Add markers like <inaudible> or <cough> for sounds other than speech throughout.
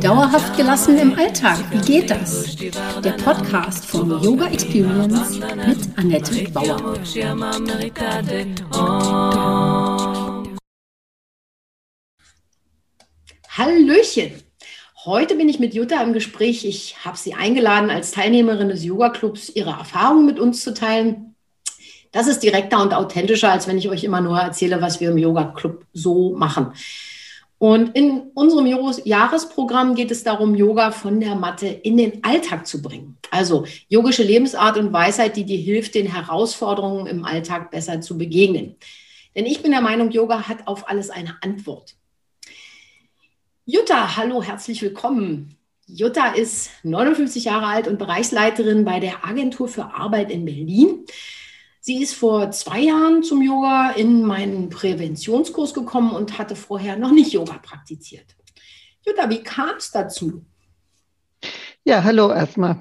Dauerhaft gelassen im Alltag, wie geht das? Der Podcast von Yoga Experience mit Annette Bauer. Hallöchen! Heute bin ich mit Jutta im Gespräch. Ich habe sie eingeladen, als Teilnehmerin des Yoga-Clubs ihre Erfahrungen mit uns zu teilen. Das ist direkter und authentischer, als wenn ich euch immer nur erzähle, was wir im Yoga-Club so machen. Und in unserem Jahresprogramm geht es darum, Yoga von der Matte in den Alltag zu bringen. Also yogische Lebensart und Weisheit, die dir hilft, den Herausforderungen im Alltag besser zu begegnen. Denn ich bin der Meinung, Yoga hat auf alles eine Antwort. Jutta, hallo, herzlich willkommen. Jutta ist 59 Jahre alt und Bereichsleiterin bei der Agentur für Arbeit in Berlin. Sie ist vor zwei Jahren zum Yoga in meinen Präventionskurs gekommen und hatte vorher noch nicht Yoga praktiziert. Jutta, wie kam es dazu? Ja, hallo erstmal.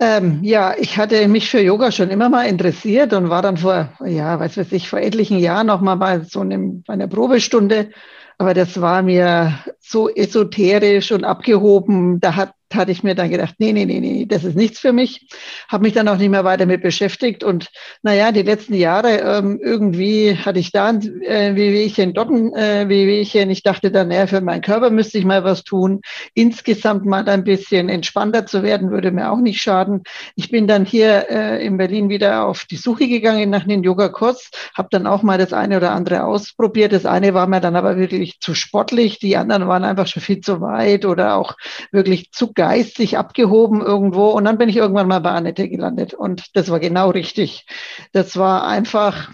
Ähm, ja, ich hatte mich für Yoga schon immer mal interessiert und war dann vor, ja, weiß was ich, vor etlichen Jahren noch mal bei so einem, bei einer Probestunde. Aber das war mir so esoterisch und abgehoben. Da hat hatte ich mir dann gedacht, nee, nee, nee, nee, das ist nichts für mich. Habe mich dann auch nicht mehr weiter mit beschäftigt. Und naja, die letzten Jahre ähm, irgendwie hatte ich da ein äh, Wehwehchen, dort ein äh, Wehwehchen. Ich dachte dann, naja, für meinen Körper müsste ich mal was tun. Insgesamt mal ein bisschen entspannter zu werden, würde mir auch nicht schaden. Ich bin dann hier äh, in Berlin wieder auf die Suche gegangen nach einem Yoga-Kurs, habe dann auch mal das eine oder andere ausprobiert. Das eine war mir dann aber wirklich zu sportlich, die anderen waren einfach schon viel zu weit oder auch wirklich zu geistig abgehoben irgendwo. Und dann bin ich irgendwann mal bei Annette gelandet. Und das war genau richtig. Das war einfach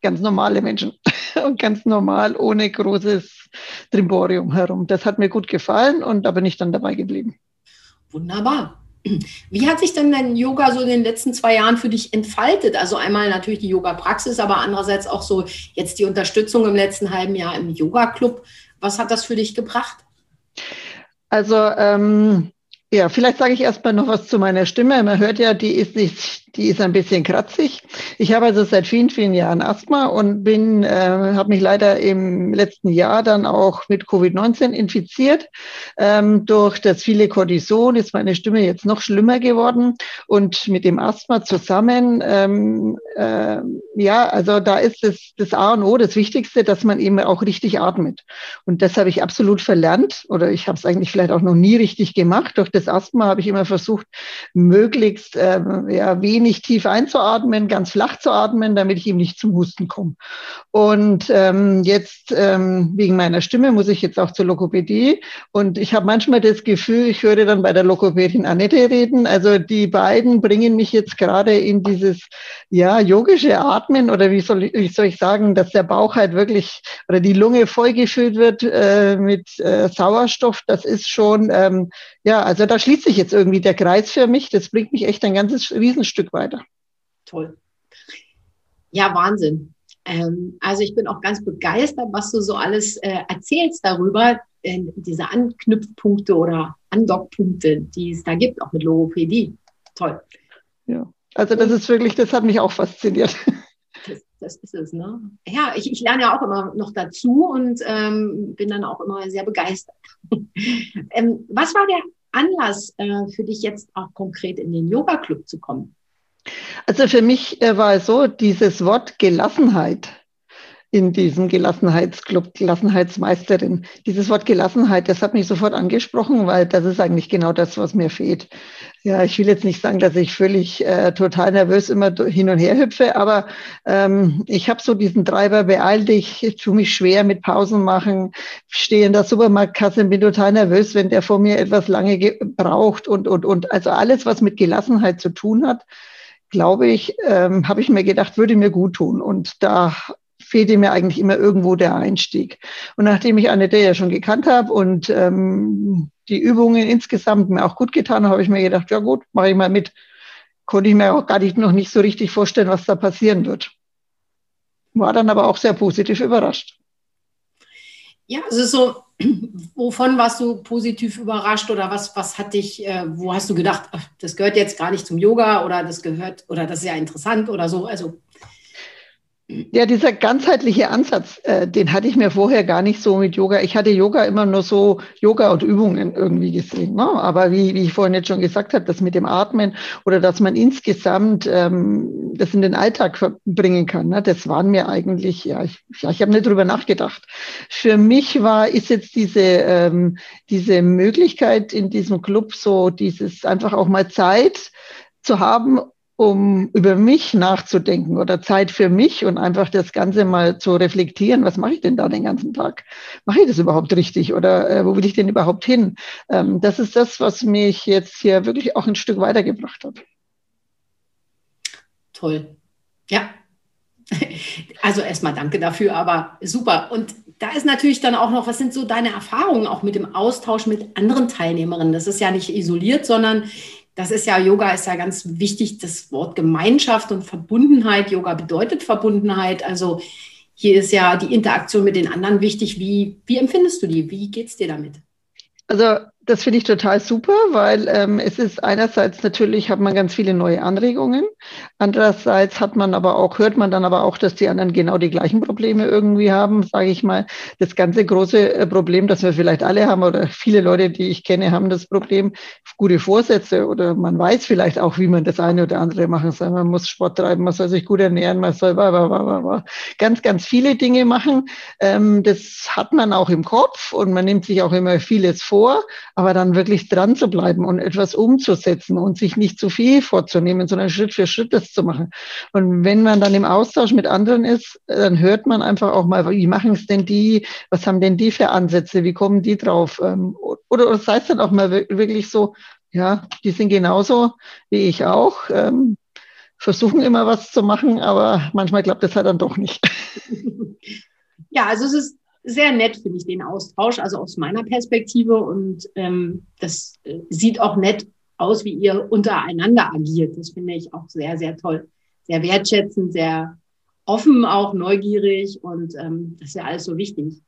ganz normale Menschen <laughs> und ganz normal, ohne großes Trimborium herum. Das hat mir gut gefallen und da bin ich dann dabei geblieben. Wunderbar. Wie hat sich denn dein Yoga so in den letzten zwei Jahren für dich entfaltet? Also einmal natürlich die Yoga-Praxis, aber andererseits auch so jetzt die Unterstützung im letzten halben Jahr im Yoga-Club. Was hat das für dich gebracht? Also ähm, ja, vielleicht sage ich erstmal noch was zu meiner Stimme. Man hört ja, die ist nicht die ist ein bisschen kratzig. Ich habe also seit vielen, vielen Jahren Asthma und bin, äh, habe mich leider im letzten Jahr dann auch mit Covid-19 infiziert. Ähm, durch das viele Cortison ist meine Stimme jetzt noch schlimmer geworden und mit dem Asthma zusammen, ähm, äh, ja, also da ist es das A und O, das Wichtigste, dass man eben auch richtig atmet. Und das habe ich absolut verlernt oder ich habe es eigentlich vielleicht auch noch nie richtig gemacht. Durch das Asthma habe ich immer versucht, möglichst äh, ja, wenig tief einzuatmen, ganz flach zu atmen, damit ich eben nicht zum Husten komme. Und ähm, jetzt ähm, wegen meiner Stimme muss ich jetzt auch zur Lokopädie. Und ich habe manchmal das Gefühl, ich höre dann bei der Lokopädin Annette reden. Also die beiden bringen mich jetzt gerade in dieses ja yogische Atmen oder wie soll ich, wie soll ich sagen, dass der Bauch halt wirklich oder die Lunge vollgefüllt wird äh, mit äh, Sauerstoff. Das ist schon ähm, ja, also da schließt sich jetzt irgendwie der Kreis für mich. Das bringt mich echt ein ganzes Riesenstück weiter. Toll. Ja, Wahnsinn. Ähm, also ich bin auch ganz begeistert, was du so alles äh, erzählst darüber, äh, diese Anknüpfpunkte oder Andockpunkte, die es da gibt, auch mit Logopädie. Toll. Ja, also das ist wirklich, das hat mich auch fasziniert. Das, das ist es, ne? Ja, ich, ich lerne ja auch immer noch dazu und ähm, bin dann auch immer sehr begeistert. <laughs> ähm, was war der Anlass äh, für dich jetzt auch konkret in den Yoga-Club zu kommen? Also für mich äh, war es so, dieses Wort Gelassenheit in diesem Gelassenheitsclub, Gelassenheitsmeisterin. Dieses Wort Gelassenheit, das hat mich sofort angesprochen, weil das ist eigentlich genau das, was mir fehlt. Ja, ich will jetzt nicht sagen, dass ich völlig äh, total nervös immer hin und her hüpfe, aber ähm, ich habe so diesen Treiber, beeil dich, ich tue mich schwer mit Pausen machen, stehe in der Supermarktkasse und bin total nervös, wenn der vor mir etwas lange braucht und, und, und. Also alles, was mit Gelassenheit zu tun hat, glaube ich, ähm, habe ich mir gedacht, würde mir gut tun. Und da fehlte mir eigentlich immer irgendwo der Einstieg. Und nachdem ich Annette ja schon gekannt habe und ähm, die Übungen insgesamt mir auch gut getan habe, habe ich mir gedacht, ja gut, mache ich mal mit. Konnte ich mir auch gar nicht noch nicht so richtig vorstellen, was da passieren wird. War dann aber auch sehr positiv überrascht. Ja, also so, <clears throat> wovon warst du positiv überrascht oder was, was hat dich, äh, wo hast du gedacht, ach, das gehört jetzt gar nicht zum Yoga oder das gehört oder das ist ja interessant oder so? Also Ja, dieser ganzheitliche Ansatz, äh, den hatte ich mir vorher gar nicht so mit Yoga. Ich hatte Yoga immer nur so Yoga und Übungen irgendwie gesehen. Ne? Aber wie, wie ich vorhin jetzt schon gesagt habe, das mit dem Atmen oder dass man insgesamt ähm, das in den Alltag bringen kann, ne? das waren mir eigentlich, ja, ich, ja, ich habe nicht drüber nachgedacht. Für mich war, ist jetzt diese, ähm, diese Möglichkeit in diesem Club so, dieses einfach auch mal Zeit zu haben, um über mich nachzudenken oder Zeit für mich und einfach das Ganze mal zu reflektieren. Was mache ich denn da den ganzen Tag? Mache ich das überhaupt richtig oder äh, wo will ich denn überhaupt hin? Ähm, das ist das, was mich jetzt hier wirklich auch ein Stück weitergebracht hat. Toll. Ja. Also erstmal danke dafür, aber super. Und da ist natürlich dann auch noch, was sind so deine Erfahrungen auch mit dem Austausch mit anderen Teilnehmerinnen? Das ist ja nicht isoliert, sondern das ist ja, Yoga ist ja ganz wichtig, das Wort Gemeinschaft und Verbundenheit. Yoga bedeutet Verbundenheit. Also hier ist ja die Interaktion mit den anderen wichtig. Wie, wie empfindest du die? Wie geht es dir damit? Also das finde ich total super, weil ähm, es ist einerseits natürlich hat man ganz viele neue Anregungen, andererseits hat man aber auch hört man dann aber auch, dass die anderen genau die gleichen Probleme irgendwie haben, sage ich mal. Das ganze große äh, Problem, das wir vielleicht alle haben oder viele Leute, die ich kenne, haben das Problem gute Vorsätze oder man weiß vielleicht auch, wie man das eine oder andere machen soll. Man muss Sport treiben, man soll sich gut ernähren, man soll ganz ganz viele Dinge machen. Ähm, das hat man auch im Kopf und man nimmt sich auch immer vieles vor aber dann wirklich dran zu bleiben und etwas umzusetzen und sich nicht zu viel vorzunehmen, sondern Schritt für Schritt das zu machen. Und wenn man dann im Austausch mit anderen ist, dann hört man einfach auch mal, wie machen es denn die, was haben denn die für Ansätze, wie kommen die drauf? Ähm, oder, oder sei es dann auch mal wirklich so, ja, die sind genauso wie ich auch, ähm, versuchen immer was zu machen, aber manchmal klappt es halt dann doch nicht. <laughs> Ja, also es ist sehr nett, finde ich, den Austausch, also aus meiner Perspektive. Und ähm, das äh, sieht auch nett aus, wie ihr untereinander agiert. Das finde ich auch sehr, sehr toll. Sehr wertschätzend, sehr offen, auch neugierig und ähm, das ist ja alles so wichtig.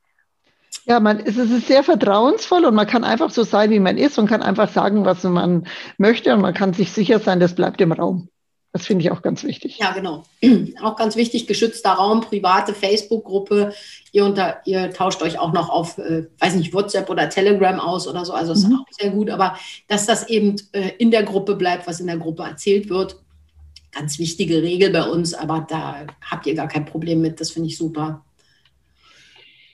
Ja, man, es ist sehr vertrauensvoll und man kann einfach so sein, wie man ist und kann einfach sagen, was man möchte und man kann sich sicher sein, das bleibt im Raum. Das finde ich auch ganz wichtig. Ja, genau. <clears throat> Auch ganz wichtig, geschützter Raum, private Facebook-Gruppe. Ihr, unter, ihr tauscht euch auch noch auf, äh, weiß nicht, WhatsApp oder Telegram aus oder so. Also das mhm. ist auch sehr gut. Aber dass das eben äh, in der Gruppe bleibt, was in der Gruppe erzählt wird, ganz wichtige Regel bei uns. Aber da habt ihr gar kein Problem mit. Das finde ich super.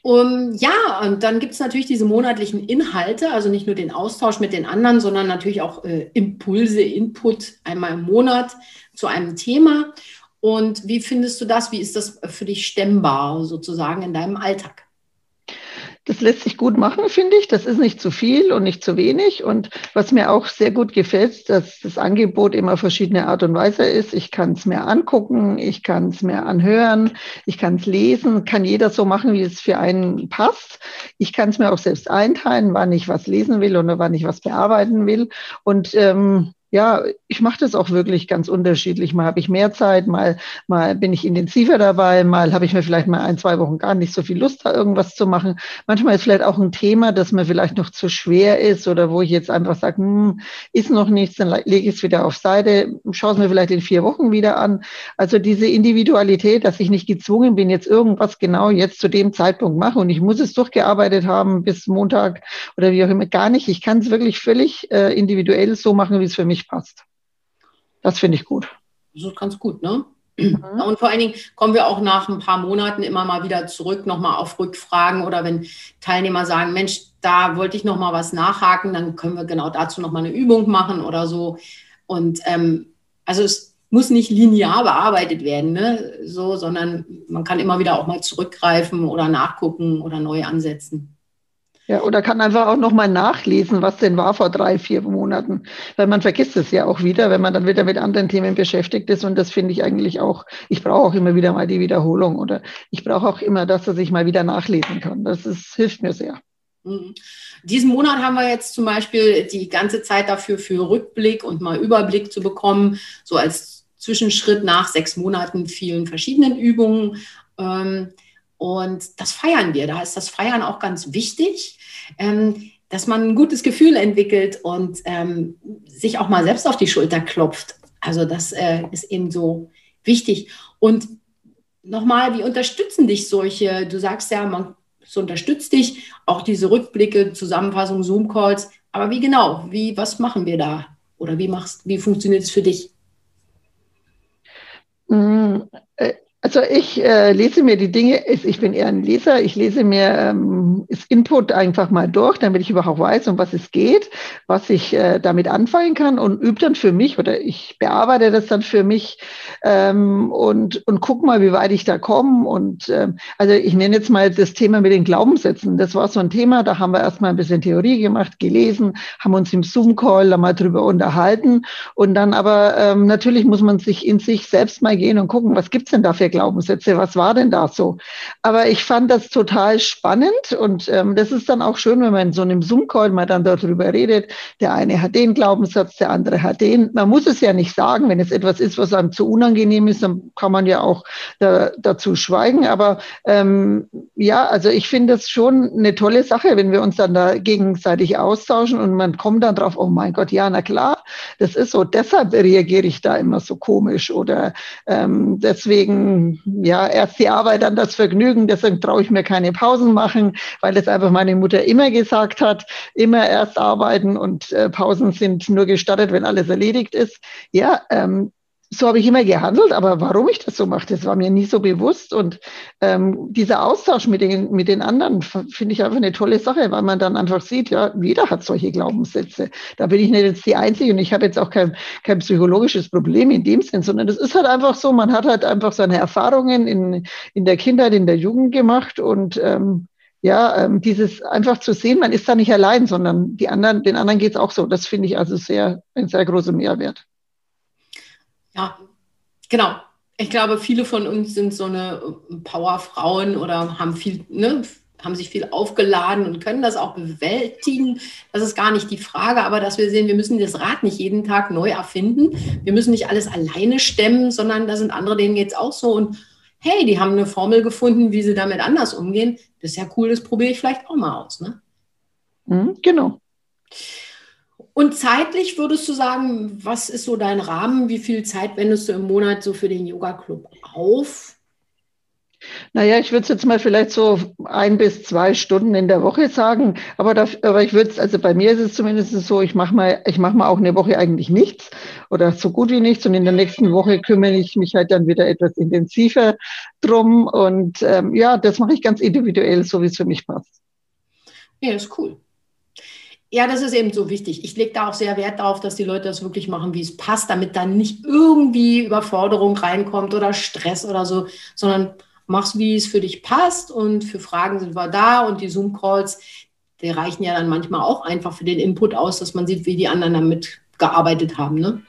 Um, ja, und dann gibt es natürlich diese monatlichen Inhalte, also nicht nur den Austausch mit den anderen, sondern natürlich auch äh, Impulse, Input einmal im Monat zu einem Thema. Und wie findest du das? Wie ist das für dich stemmbar sozusagen in deinem Alltag? Das lässt sich gut machen, finde ich. Das ist nicht zu viel und nicht zu wenig. Und was mir auch sehr gut gefällt, dass das Angebot immer verschiedene Art und Weise ist. Ich kann es mir angucken, ich kann es mir anhören, ich kann es lesen, kann jeder so machen, wie es für einen passt. Ich kann es mir auch selbst einteilen, wann ich was lesen will oder wann ich was bearbeiten will. Und ähm, ja, ich mache das auch wirklich ganz unterschiedlich. Mal habe ich mehr Zeit, mal, mal bin ich intensiver dabei, mal habe ich mir vielleicht mal ein, zwei Wochen gar nicht so viel Lust, da irgendwas zu machen. Manchmal ist vielleicht auch ein Thema, das mir vielleicht noch zu schwer ist oder wo ich jetzt einfach sage, hm, ist noch nichts, dann lege ich es wieder auf Seite, schaue es mir vielleicht in vier Wochen wieder an. Also diese Individualität, dass ich nicht gezwungen bin, jetzt irgendwas genau jetzt zu dem Zeitpunkt mache und ich muss es durchgearbeitet haben bis Montag oder wie auch immer, gar nicht. Ich kann es wirklich völlig äh, individuell so machen, wie es für mich nicht passt. Das finde ich gut. Das ist ganz gut, ne? Mhm. Und vor allen Dingen kommen wir auch nach ein paar Monaten immer mal wieder zurück, nochmal auf Rückfragen oder wenn Teilnehmer sagen, Mensch, da wollte ich nochmal was nachhaken, dann können wir genau dazu nochmal eine Übung machen oder so. Und ähm, also es muss nicht linear bearbeitet werden, ne? so, sondern man kann immer wieder auch mal zurückgreifen oder nachgucken oder neu ansetzen. Ja, oder kann einfach auch nochmal nachlesen, was denn war vor drei, vier Monaten. Weil man vergisst es ja auch wieder, wenn man dann wieder mit anderen Themen beschäftigt ist. Und das finde ich eigentlich auch, ich brauche auch immer wieder mal die Wiederholung oder ich brauche auch immer das, dass ich mal wieder nachlesen kann. Das ist, hilft mir sehr. Mhm. Diesen Monat haben wir jetzt zum Beispiel die ganze Zeit dafür für Rückblick und mal Überblick zu bekommen, so als Zwischenschritt nach sechs Monaten vielen verschiedenen Übungen. Ähm, und das feiern wir. Da ist das Feiern auch ganz wichtig, ähm, dass man ein gutes Gefühl entwickelt und ähm, sich auch mal selbst auf die Schulter klopft. Also das äh, ist eben so wichtig. Und nochmal, wie unterstützen dich solche, du sagst ja, man so unterstützt dich, auch diese Rückblicke, Zusammenfassung, Zoom-Calls. Aber wie genau? Wie, was machen wir da? Oder wie machst, wie funktioniert es für dich? Also ich äh, lese mir die Dinge, ich bin eher ein Leser, ich lese mir ähm, das Input einfach mal durch, damit ich überhaupt weiß, um was es geht, was ich äh, damit anfangen kann und übe dann für mich oder ich bearbeite das dann für mich ähm, und, und guck mal, wie weit ich da komme. Und ähm, also ich nenne jetzt mal das Thema mit den Glaubenssätzen. Das war so ein Thema, da haben wir erstmal ein bisschen Theorie gemacht, gelesen, haben uns im Zoom-Call da mal drüber unterhalten und dann aber ähm, natürlich muss man sich in sich selbst mal gehen und gucken, was gibt's denn da für Glaubenssätze, was war denn da so? Aber ich fand das total spannend und ähm, das ist dann auch schön, wenn man in so einem Zoom-Call mal dann darüber redet. Der eine hat den Glaubenssatz, der andere hat den. Man muss es ja nicht sagen, wenn es etwas ist, was einem zu unangenehm ist, dann kann man ja auch da, dazu schweigen. Aber ähm, ja, also ich finde es schon eine tolle Sache, wenn wir uns dann da gegenseitig austauschen und man kommt dann drauf, oh mein Gott, ja, na klar, das ist so. Deshalb reagiere ich da immer so komisch oder ähm, deswegen ja, erst die Arbeit, dann das Vergnügen. Deswegen traue ich mir keine Pausen machen, weil das einfach meine Mutter immer gesagt hat. Immer erst arbeiten und äh, Pausen sind nur gestattet, wenn alles erledigt ist. Ja, ähm, so habe ich immer gehandelt, aber warum ich das so mache, das war mir nie so bewusst. Und ähm, dieser Austausch mit den, mit den anderen finde ich einfach eine tolle Sache, weil man dann einfach sieht, ja, jeder hat solche Glaubenssätze. Da bin ich nicht jetzt die Einzige und ich habe jetzt auch kein, kein psychologisches Problem in dem Sinn, sondern das ist halt einfach so, man hat halt einfach seine Erfahrungen in, in der Kindheit, in der Jugend gemacht und ähm, ja, ähm, dieses einfach zu sehen, man ist da nicht allein, sondern die anderen, den anderen geht es auch so. Das finde ich also sehr, ein sehr großer Mehrwert. Ja, genau. Ich glaube, viele von uns sind so eine Powerfrauen oder haben viel, ne, haben sich viel aufgeladen und können das auch bewältigen. Das ist gar nicht die Frage, aber dass wir sehen, wir müssen das Rad nicht jeden Tag neu erfinden. Wir müssen nicht alles alleine stemmen, sondern da sind andere, denen geht es auch so. Und hey, die haben eine Formel gefunden, wie sie damit anders umgehen. Das ist ja cool, das probiere ich vielleicht auch mal aus. Ne? Mhm, genau. Und zeitlich würdest du sagen, was ist so dein Rahmen? Wie viel Zeit wendest du im Monat so für den Yoga-Club auf? Naja, ich würde es jetzt mal vielleicht so ein bis zwei Stunden in der Woche sagen, aber, da, aber ich würde es, also bei mir ist es zumindest so, ich mache mal, ich mache mal auch eine Woche eigentlich nichts oder so gut wie nichts und in der nächsten Woche kümmere ich mich halt dann wieder etwas intensiver drum und ähm, ja, das mache ich ganz individuell, so wie es für mich passt. Ja, ist cool. Ja, das ist eben so wichtig. Ich lege da auch sehr Wert darauf, dass die Leute das wirklich machen, wie es passt, damit dann nicht irgendwie Überforderung reinkommt oder Stress oder so, sondern mach's, wie es für dich passt und für Fragen sind wir da und die Zoom-Calls, die reichen ja dann manchmal auch einfach für den Input aus, dass man sieht, wie die anderen damit gearbeitet haben. Ne?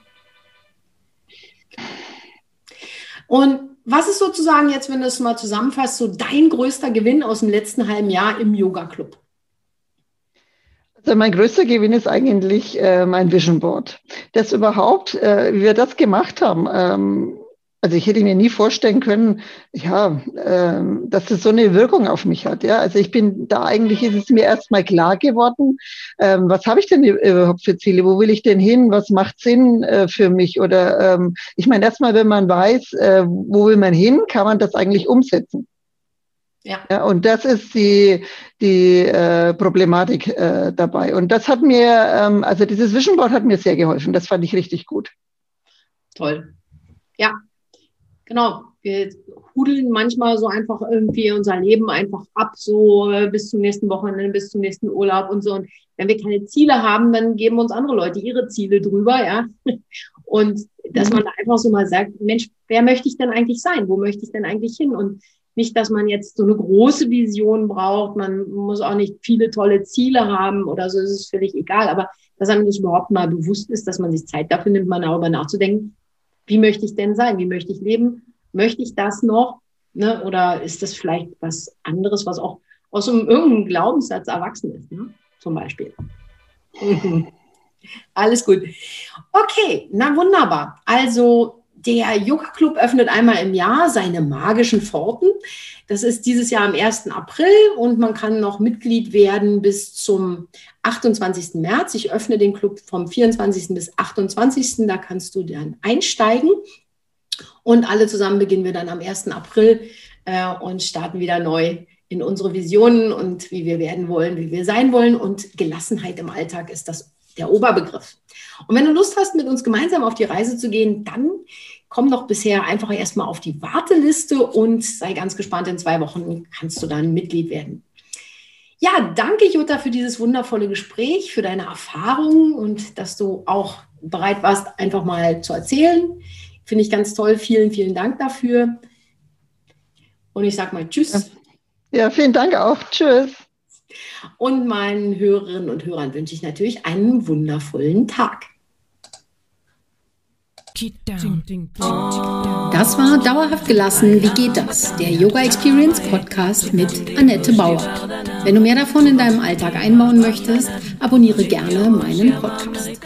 Und was ist sozusagen jetzt, wenn du es mal zusammenfasst, so dein größter Gewinn aus dem letzten halben Jahr im Yoga-Club? Also mein größter Gewinn ist eigentlich äh, mein Vision Board. Das überhaupt, äh, wie wir das gemacht haben, ähm, also ich hätte mir nie vorstellen können, ja, ähm, dass das so eine Wirkung auf mich hat. Ja, also ich bin da eigentlich ist es mir erstmal klar geworden, ähm, was habe ich denn überhaupt für Ziele? Wo will ich denn hin? Was macht Sinn äh, für mich? Oder ähm, ich meine, erstmal, wenn man weiß, äh, wo will man hin, kann man das eigentlich umsetzen. Ja. ja. Und das ist die, die äh, Problematik äh, dabei. Und das hat mir, ähm, also dieses Vision Board hat mir sehr geholfen. Das fand ich richtig gut. Toll. Ja, genau. Wir hudeln manchmal so einfach irgendwie unser Leben einfach ab, so äh, bis zum nächsten Wochenende, bis zum nächsten Urlaub und so. Und wenn wir keine Ziele haben, dann geben uns andere Leute ihre Ziele drüber, ja. Und dass mhm. man da einfach so mal sagt, Mensch, wer möchte ich denn eigentlich sein? Wo möchte ich denn eigentlich hin? Und nicht, dass man jetzt so eine große Vision braucht. Man muss auch nicht viele tolle Ziele haben oder so, ist es völlig egal. Aber dass einem das überhaupt mal bewusst ist, dass man sich Zeit dafür nimmt, mal darüber nachzudenken, wie möchte ich denn sein? Wie möchte ich leben? Möchte ich das noch? Ne? Oder ist das vielleicht was anderes, was auch aus einem irgendeinem Glaubenssatz erwachsen ist, ne? zum Beispiel? <laughs> Alles gut. Okay, na wunderbar. Also der Yoga Club öffnet einmal im Jahr seine magischen Pforten. Das ist dieses Jahr am 1. April und man kann noch Mitglied werden bis zum 28. März. Ich öffne den Club vom 24. bis 28. Da kannst du dann einsteigen. Und alle zusammen beginnen wir dann am 1. April äh, und starten wieder neu in unsere Visionen und wie wir werden wollen, wie wir sein wollen. Und Gelassenheit im Alltag ist das der Oberbegriff. Und wenn du Lust hast, mit uns gemeinsam auf die Reise zu gehen, dann komm doch bisher einfach erstmal auf die Warteliste und sei ganz gespannt. In zwei Wochen kannst du dann Mitglied werden. Ja, danke Jutta für dieses wundervolle Gespräch, für deine Erfahrungen und dass du auch bereit warst, einfach mal zu erzählen. Finde ich ganz toll. Vielen, vielen Dank dafür. Und ich sage mal Tschüss. Ja, vielen Dank auch. Tschüss. Und meinen Hörerinnen und Hörern wünsche ich natürlich einen wundervollen Tag. Das war Dauerhaft gelassen. Wie geht das? Der Yoga Experience Podcast mit Annette Bauer. Wenn du mehr davon in deinem Alltag einbauen möchtest, abonniere gerne meinen Podcast.